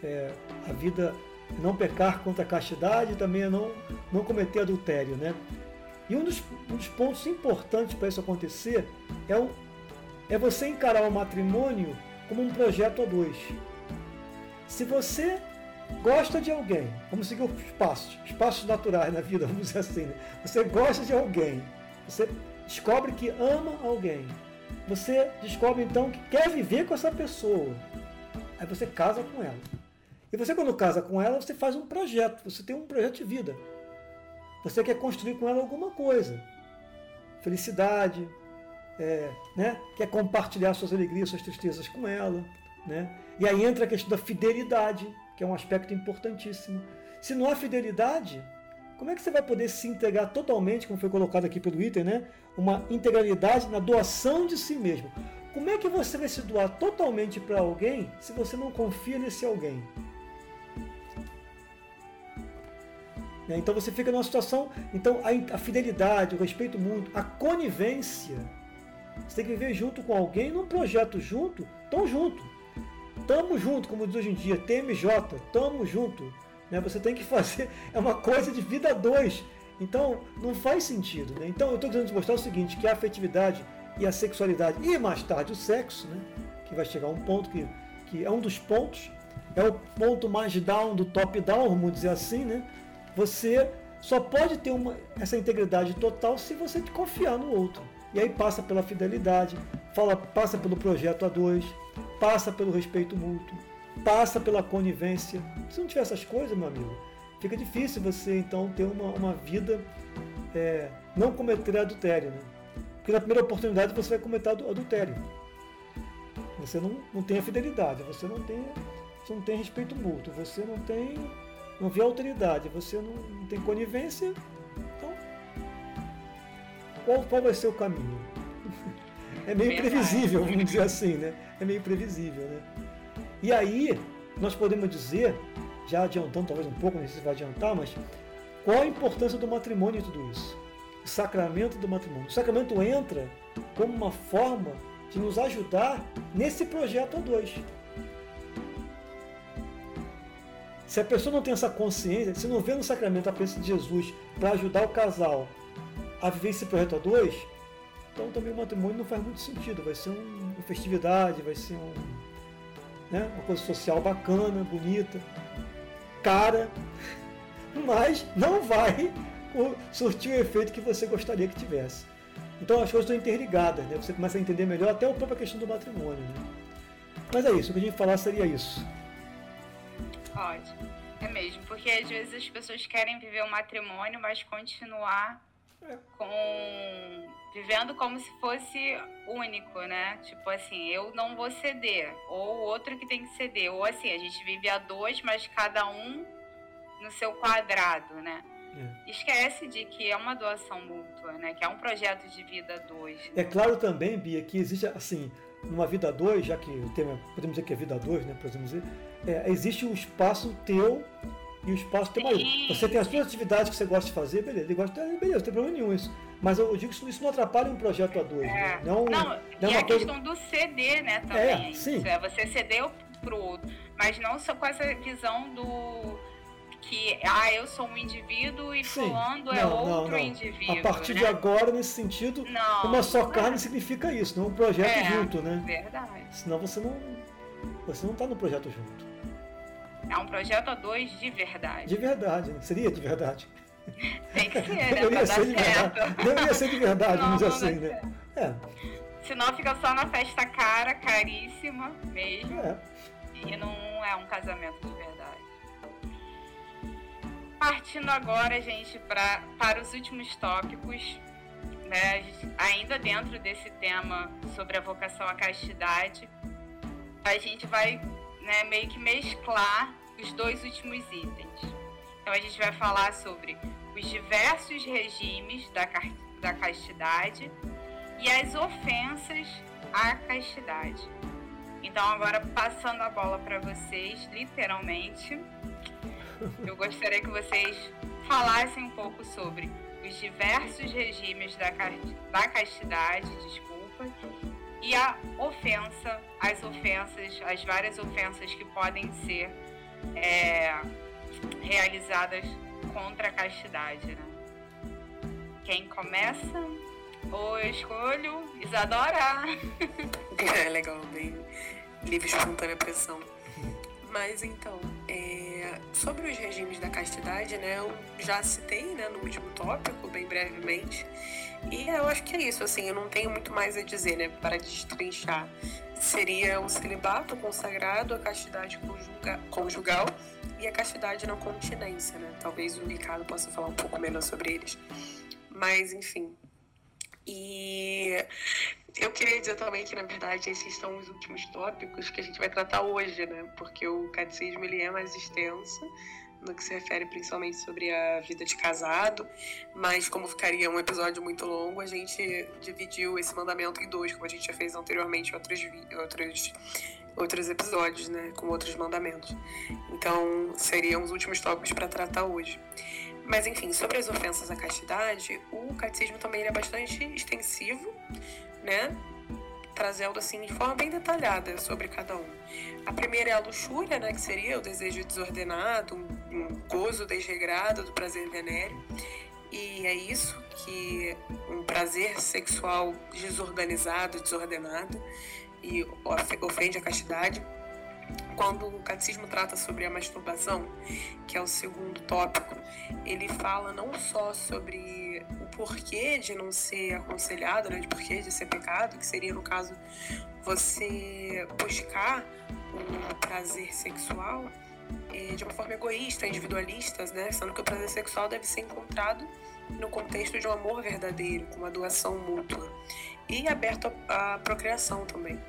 É, a vida não pecar contra a castidade também não, não cometer adultério. Né? E um dos, um dos pontos importantes para isso acontecer é o, é você encarar o matrimônio como um projeto a dois. Se você gosta de alguém, vamos seguir os passos, os passos naturais na vida, vamos dizer assim, né? você gosta de alguém, você descobre que ama alguém, você descobre então que quer viver com essa pessoa, aí você casa com ela. E você quando casa com ela, você faz um projeto, você tem um projeto de vida. Você quer construir com ela alguma coisa. Felicidade, é, né, quer compartilhar suas alegrias, suas tristezas com ela. Né? E aí entra a questão da fidelidade, que é um aspecto importantíssimo. Se não há fidelidade, como é que você vai poder se integrar totalmente, como foi colocado aqui pelo item, né? uma integralidade na doação de si mesmo? Como é que você vai se doar totalmente para alguém se você não confia nesse alguém? Então você fica numa situação. Então a fidelidade, o respeito mútuo, a conivência você tem que viver junto com alguém num projeto junto, tão junto. Tamo junto, como diz hoje em dia, TMJ, tamo junto. Né? Você tem que fazer, é uma coisa de vida dois. Então, não faz sentido. Né? Então, eu estou querendo te mostrar o seguinte, que a afetividade e a sexualidade, e mais tarde o sexo, né? que vai chegar a um ponto que, que é um dos pontos, é o ponto mais down do top-down, vamos dizer assim, né? Você só pode ter uma, essa integridade total se você confiar no outro. E aí passa pela fidelidade, fala, passa pelo projeto A2, passa pelo respeito mútuo, passa pela conivência. Se não tiver essas coisas, meu amigo, fica difícil você então ter uma, uma vida, é, não cometer adultério, né? Porque na primeira oportunidade você vai cometer adultério. Você não, não tem a fidelidade, você não tem, você não tem respeito mútuo, você não tem, não vê autoridade, você não, não tem conivência. Então, qual, qual vai ser o caminho? É meio previsível, vamos dizer assim, né? É meio previsível, né? E aí, nós podemos dizer, já adiantando talvez um pouco, não sei se vai adiantar, mas qual a importância do matrimônio em tudo isso? O sacramento do matrimônio. O sacramento entra como uma forma de nos ajudar nesse projeto a dois. Se a pessoa não tem essa consciência, se não vê no sacramento a presença de Jesus para ajudar o casal a viver esse projeto a dois, então também o matrimônio não faz muito sentido. Vai ser uma festividade, vai ser um, né, uma coisa social bacana, bonita, cara, mas não vai surtir o efeito que você gostaria que tivesse. Então as coisas estão interligadas, né? Você começa a entender melhor até a própria questão do matrimônio. Né? Mas é isso, o que a gente falar seria isso. Ótimo. É mesmo, porque às vezes as pessoas querem viver o um matrimônio, mas continuar. Com vivendo como se fosse único, né? Tipo assim, eu não vou ceder, ou o outro que tem que ceder, ou assim, a gente vive a dois, mas cada um no seu quadrado, né? É. Esquece de que é uma doação mútua, né? Que é um projeto de vida dois. Né? É claro também, Bia, que existe assim, numa vida dois, já que o tema podemos dizer que é vida dois, né? Podemos dizer, é, existe um espaço teu e o espaço teu marido. Você tem as suas atividades que você gosta de fazer, beleza, ele gosta, beleza, não tem problema nenhum isso. Mas eu digo que isso não atrapalha um projeto a dois. É. Né? Não, não, não é e a coisa... questão do CD, né, também. É, sim. é você ceder pro outro. Mas não só com essa visão do que ah, eu sou um indivíduo e Sim. fulano é outro não, não. indivíduo. A partir né? de agora, nesse sentido, uma só carne é. significa isso, não um projeto é, junto, né? Verdade. Senão você não. Você não está no projeto junto. É um projeto a dois de verdade. De verdade, né? Seria de verdade. Tem que ser, né? Deveria ser de verdade. Deveria ser de verdade, vamos dizer assim, né? É. Senão fica só na festa cara, caríssima mesmo. É. E não é um casamento de verdade. Partindo agora, gente, pra, para os últimos tópicos, né? ainda dentro desse tema sobre a vocação à castidade, a gente vai né, meio que mesclar os dois últimos itens. Então a gente vai falar sobre os diversos regimes da, da castidade e as ofensas à castidade. Então agora passando a bola para vocês, literalmente, eu gostaria que vocês falassem um pouco sobre os diversos regimes da, da castidade, desculpa, e a ofensa, as ofensas, as várias ofensas que podem ser é, realizadas contra a castidade. Né? Quem começa? Ou eu escolho Isadora? É legal, bem livre espontânea pressão. Mas então, é, sobre os regimes da castidade, né, eu já citei né, no último tópico, bem brevemente. E eu acho que é isso, assim, eu não tenho muito mais a dizer, né, para destrinchar. Seria o celibato consagrado, a castidade conjugal e a castidade na continência, né? Talvez o Ricardo possa falar um pouco menos sobre eles. Mas, enfim. E eu queria dizer também que, na verdade, esses são os últimos tópicos que a gente vai tratar hoje, né? Porque o catecismo ele é mais extenso no que se refere principalmente sobre a vida de casado, mas como ficaria um episódio muito longo, a gente dividiu esse mandamento em dois, como a gente já fez anteriormente em outros, outros, outros episódios, né, com outros mandamentos. Então, seriam os últimos tópicos para tratar hoje. Mas enfim, sobre as ofensas à castidade, o catecismo também é bastante extensivo, né? Trazendo assim de forma bem detalhada sobre cada um. A primeira é a luxúria, né? Que seria o desejo desordenado, um, gozo desregrado do prazer venéreo. E é isso que um prazer sexual desorganizado, desordenado e ofende a castidade quando o catecismo trata sobre a masturbação, que é o segundo tópico, ele fala não só sobre o porquê de não ser aconselhado, né, de porquê de ser pecado, que seria no caso você buscar o prazer sexual, de uma forma egoísta, individualista, né? Sendo que o prazer sexual deve ser encontrado no contexto de um amor verdadeiro, com uma doação mútua e aberto à procriação também.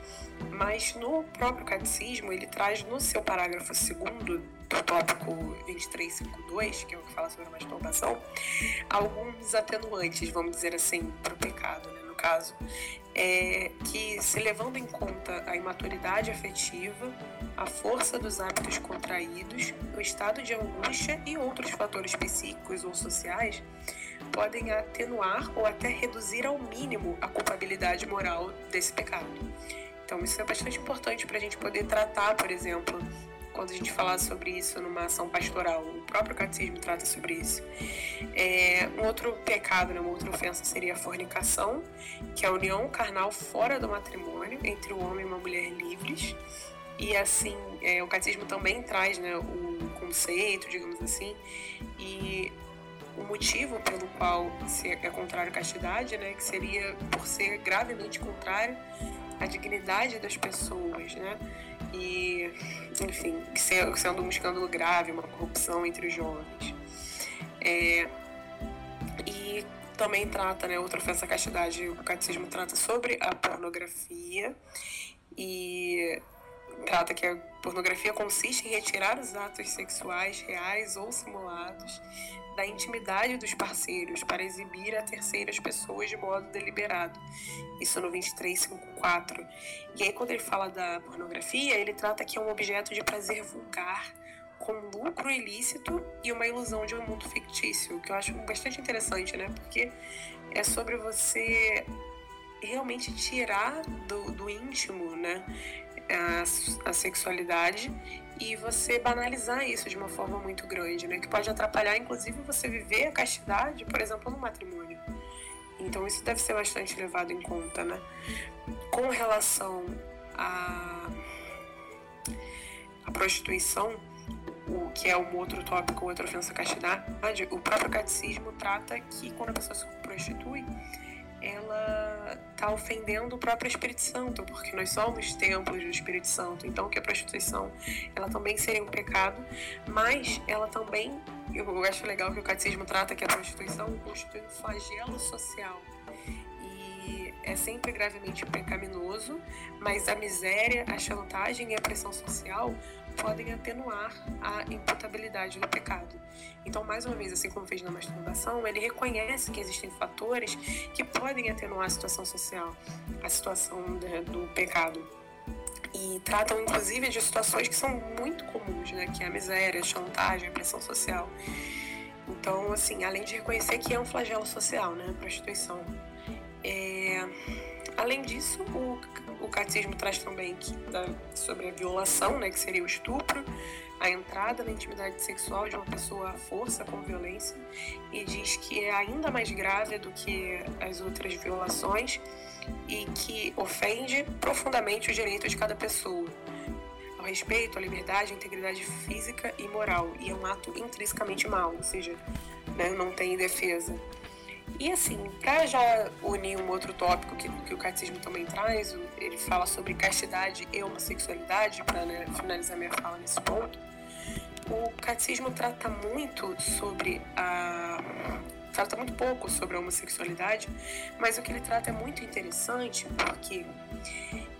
Mas no próprio catecismo, ele traz no seu parágrafo segundo do tópico 2352, que é o que fala sobre a masturbação, alguns atenuantes, vamos dizer assim, para o pecado, né? no caso, é que se levando em conta a imaturidade afetiva, a força dos hábitos contraídos, o estado de angústia e outros fatores psíquicos ou sociais, podem atenuar ou até reduzir ao mínimo a culpabilidade moral desse pecado. Então, isso é bastante importante para a gente poder tratar, por exemplo, quando a gente falar sobre isso numa ação pastoral. O próprio catecismo trata sobre isso. É, um outro pecado, né, uma outra ofensa seria a fornicação, que é a união carnal fora do matrimônio entre o homem e uma mulher livres. E assim, é, o catecismo também traz né, o conceito, digamos assim, e o motivo pelo qual é contrário à castidade, né, que seria por ser gravemente contrário à dignidade das pessoas, né, e, enfim, sendo um escândalo grave, uma corrupção entre os jovens. É, e também trata, né, outra ofensa à castidade, o catecismo trata sobre a pornografia e trata que a pornografia consiste em retirar os atos sexuais reais ou simulados da intimidade dos parceiros para exibir a terceiras pessoas de modo deliberado. Isso no 2354. E aí quando ele fala da pornografia, ele trata que é um objeto de prazer vulgar, com lucro ilícito e uma ilusão de um mundo fictício, que eu acho bastante interessante, né? Porque é sobre você realmente tirar do, do íntimo, né? A, a sexualidade e você banalizar isso de uma forma muito grande, né? Que pode atrapalhar, inclusive, você viver a castidade, por exemplo, no matrimônio. Então isso deve ser bastante levado em conta, né? Com relação à a prostituição, o que é um outro tópico, outra ofensa à castidade, o próprio catecismo trata que quando a pessoa se prostitui, ela está ofendendo o próprio Espírito Santo, porque nós somos templos do Espírito Santo. Então, que a prostituição, ela também seria um pecado, mas ela também, eu acho legal que o catecismo trata que a prostituição constitui um flagelo social e é sempre gravemente pecaminoso, mas a miséria, a chantagem e a pressão social podem atenuar a imputabilidade do pecado. Então, mais uma vez, assim como fez na masturbação, ele reconhece que existem fatores que podem atenuar a situação social, a situação do pecado. E tratam, inclusive, de situações que são muito comuns, né? Que é a miséria, a chantagem, a pressão social. Então, assim, além de reconhecer que é um flagelo social, né? A prostituição. É... Além disso, o o catecismo traz também que, sobre a violação, né, que seria o estupro, a entrada na intimidade sexual de uma pessoa à força com violência e diz que é ainda mais grave do que as outras violações e que ofende profundamente o direito de cada pessoa ao respeito, à liberdade, à integridade física e moral e é um ato intrinsecamente mau, ou seja, né, não tem defesa. E assim, para já unir um outro tópico que, que o catecismo também traz, ele fala sobre castidade e homossexualidade, para né, finalizar minha fala nesse ponto. O catecismo trata muito sobre a. trata muito pouco sobre a homossexualidade, mas o que ele trata é muito interessante porque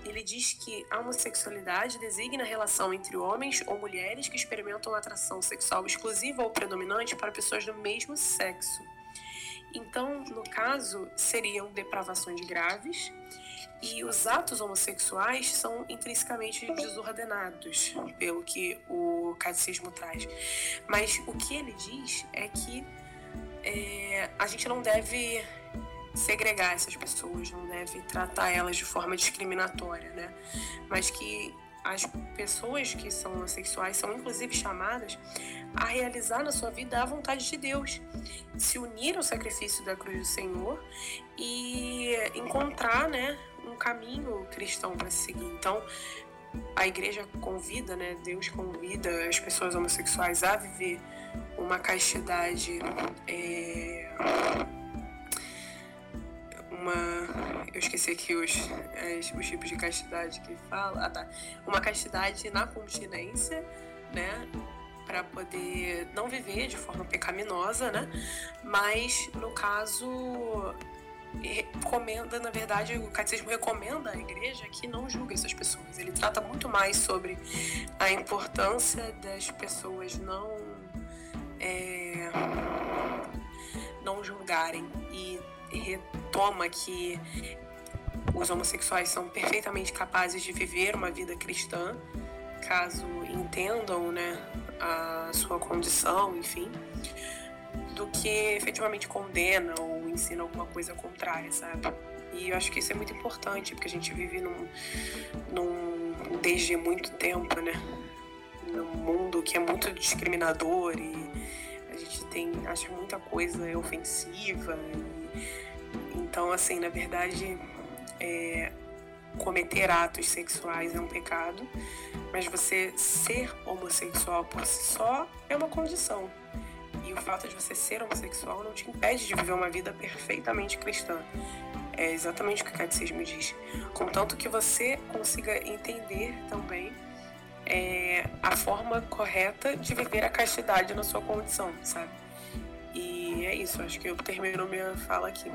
ele diz que a homossexualidade designa a relação entre homens ou mulheres que experimentam atração sexual exclusiva ou predominante para pessoas do mesmo sexo. Então, no caso, seriam depravações graves e os atos homossexuais são intrinsecamente desordenados, pelo que o catecismo traz. Mas o que ele diz é que é, a gente não deve segregar essas pessoas, não deve tratar elas de forma discriminatória, né? Mas que as pessoas que são assexuais são inclusive chamadas a realizar na sua vida a vontade de Deus, se unir ao sacrifício da cruz do Senhor e encontrar, né, um caminho cristão para seguir. Então, a igreja convida, né, Deus convida as pessoas homossexuais a viver uma castidade é, uma. Eu esqueci aqui os, os tipos de castidade que fala. Ah, tá. Uma castidade na continência, né? Para poder não viver de forma pecaminosa, né? Mas no caso recomenda, na verdade, o catecismo recomenda à igreja que não julgue essas pessoas. Ele trata muito mais sobre a importância das pessoas não é, não julgarem e retoma que os homossexuais são perfeitamente capazes de viver uma vida cristã, caso entendam, né, a sua condição, enfim, do que efetivamente condena ou ensina alguma coisa contrária, sabe? E eu acho que isso é muito importante, porque a gente vive num, num desde muito tempo, né? Num mundo que é muito discriminador e a gente tem, acho, muita coisa ofensiva. E, então, assim, na verdade, é, cometer atos sexuais é um pecado, mas você ser homossexual por si só é uma condição. E o fato de você ser homossexual não te impede de viver uma vida perfeitamente cristã. É exatamente o que o catecismo diz. Contanto que você consiga entender também é, a forma correta de viver a castidade na sua condição, sabe? E é isso, acho que eu termino minha fala aqui.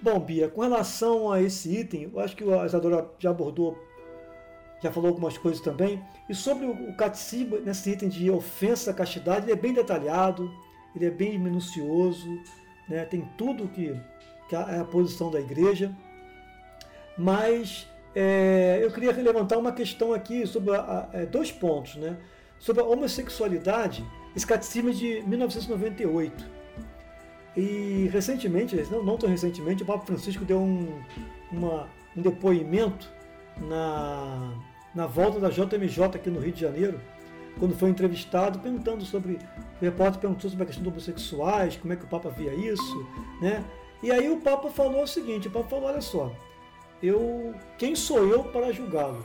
Bom, Bia, com relação a esse item, eu acho que a Isadora já abordou, já falou algumas coisas também. E sobre o catecismo, nesse item de ofensa à castidade, ele é bem detalhado, ele é bem minucioso, né? tem tudo que, que é a posição da igreja. Mas é, eu queria levantar uma questão aqui sobre a, a, é, dois pontos. Né? Sobre a homossexualidade, é de 1998. E recentemente, não, não tão recentemente, o Papa Francisco deu um, uma, um depoimento na, na volta da JMJ aqui no Rio de Janeiro, quando foi entrevistado, perguntando sobre. O repórter perguntou sobre a questão dos homossexuais, como é que o Papa via isso, né? E aí o Papa falou o seguinte: o Papa falou, olha só, eu, quem sou eu para julgá-los?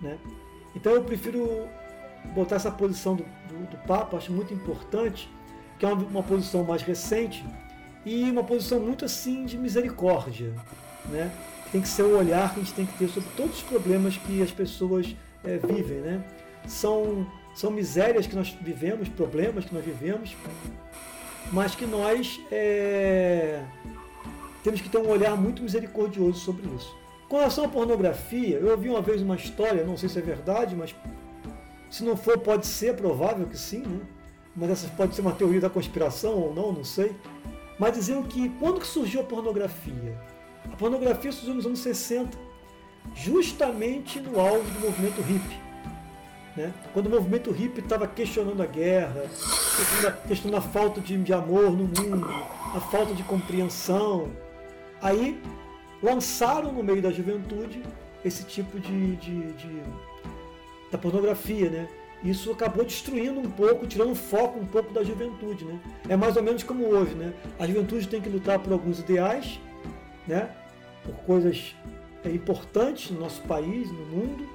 Né? Então eu prefiro botar essa posição do, do, do Papa, acho muito importante, que é uma, uma posição mais recente e uma posição muito assim de misericórdia, né? Tem que ser o olhar que a gente tem que ter sobre todos os problemas que as pessoas é, vivem, né? São, são misérias que nós vivemos, problemas que nós vivemos, mas que nós é, temos que ter um olhar muito misericordioso sobre isso. Com relação à pornografia, eu ouvi uma vez uma história, não sei se é verdade, mas se não for, pode ser, provável que sim, né? mas essa pode ser uma teoria da conspiração ou não, não sei. Mas diziam que quando que surgiu a pornografia? A pornografia surgiu nos anos 60, justamente no auge do movimento hippie. Né? Quando o movimento hippie estava questionando a guerra, questionando a, falta de, de amor no mundo, a falta de compreensão. Aí lançaram no meio da juventude esse tipo de, de, de da pornografia, né? isso acabou destruindo um pouco, tirando foco um pouco da juventude. Né? É mais ou menos como hoje. Né? A juventude tem que lutar por alguns ideais, né? por coisas é, importantes no nosso país, no mundo,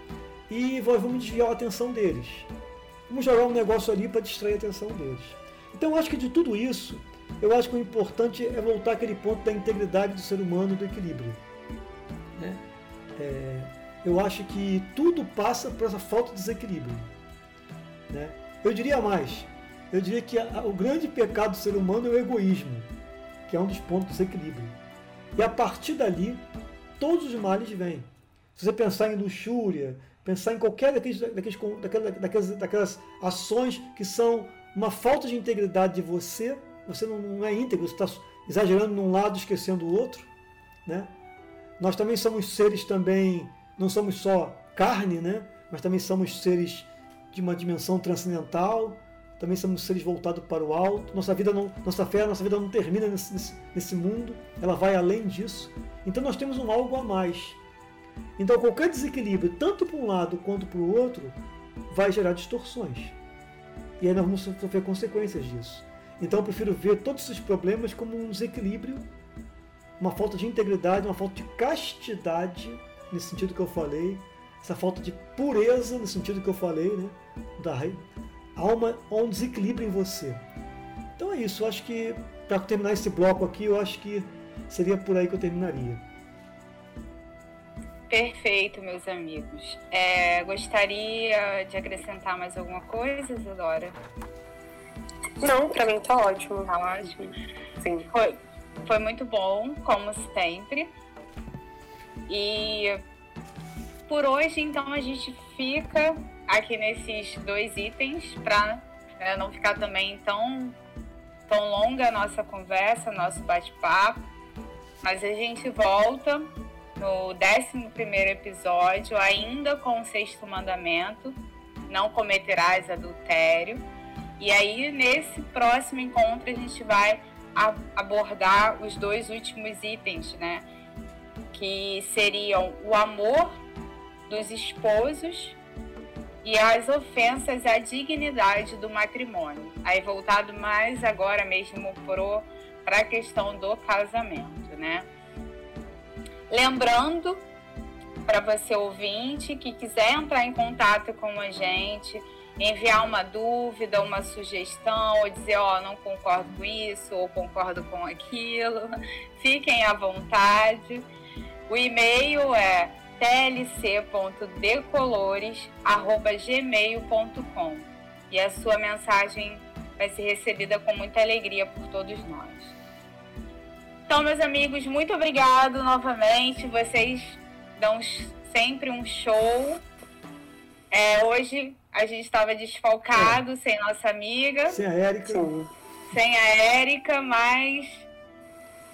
e vamos desviar a atenção deles. Vamos jogar um negócio ali para distrair a atenção deles. Então eu acho que de tudo isso, eu acho que o importante é voltar àquele ponto da integridade do ser humano do equilíbrio. Né? É, eu acho que tudo passa por essa falta de desequilíbrio. Né? Eu diria mais, eu diria que a, o grande pecado do ser humano é o egoísmo, que é um dos pontos do desequilíbrio. E a partir dali, todos os males vêm. Se você pensar em luxúria, pensar em qualquer daqueles, daqueles, daquelas, daquelas, daquelas ações que são uma falta de integridade de você, você não, não é íntegro, você está exagerando num lado, esquecendo o outro. Né? Nós também somos seres também, não somos só carne, né? mas também somos seres de uma dimensão transcendental, também somos seres voltados para o alto. Nossa vida não, nossa fé, nossa vida não termina nesse, nesse, nesse mundo, ela vai além disso. Então nós temos um algo a mais. Então qualquer desequilíbrio, tanto para um lado quanto para o outro, vai gerar distorções. E aí nós vamos sofrer consequências disso. Então eu prefiro ver todos esses problemas como um desequilíbrio, uma falta de integridade, uma falta de castidade, nesse sentido que eu falei, essa falta de pureza, no sentido que eu falei, né? Da alma, há um desequilíbrio em você. Então é isso, eu acho que para terminar esse bloco aqui, eu acho que seria por aí que eu terminaria. Perfeito, meus amigos. É, gostaria de acrescentar mais alguma coisa, Isadora? Não, para mim tá ótimo. Tá ótimo. Sim. Foi, foi muito bom, como sempre. E por hoje, então, a gente fica aqui nesses dois itens para né, não ficar também tão, tão longa a nossa conversa, nosso bate-papo. Mas a gente volta no 11 episódio, ainda com o sexto mandamento: não cometerás adultério. E aí, nesse próximo encontro, a gente vai abordar os dois últimos itens, né? Que seriam o amor dos esposos e as ofensas à dignidade do matrimônio. Aí voltado mais agora mesmo para a questão do casamento, né? Lembrando para você ouvinte que quiser entrar em contato com a gente, enviar uma dúvida, uma sugestão, ou dizer, ó, oh, não concordo com isso, ou concordo com aquilo, fiquem à vontade. O e-mail é tlc.decolores.gmail.com e a sua mensagem vai ser recebida com muita alegria por todos nós. Então, meus amigos, muito obrigado novamente. Vocês dão sempre um show. É, hoje a gente estava desfalcado, é. sem nossa amiga. Sem a Érica. Sem a Érica, mas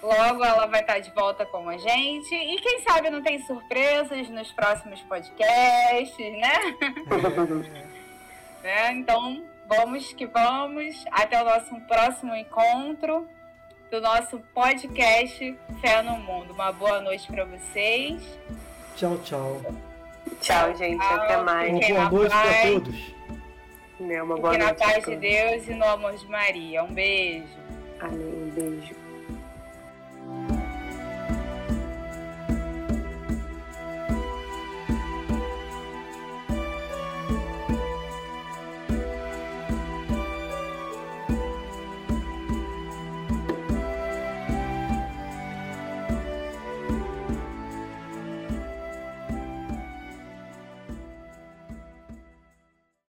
logo ela vai estar de volta com a gente. E quem sabe não tem surpresas nos próximos podcasts, né? é, então, vamos que vamos. Até o nosso próximo encontro do nosso podcast Fé no Mundo. Uma boa noite para vocês. Tchau, tchau. Tchau, gente. Tchau. Até mais. Uma boa noite para todos. Né, uma boa noite na paz de Deus e no amor de Maria. Um beijo. Amém. Um beijo.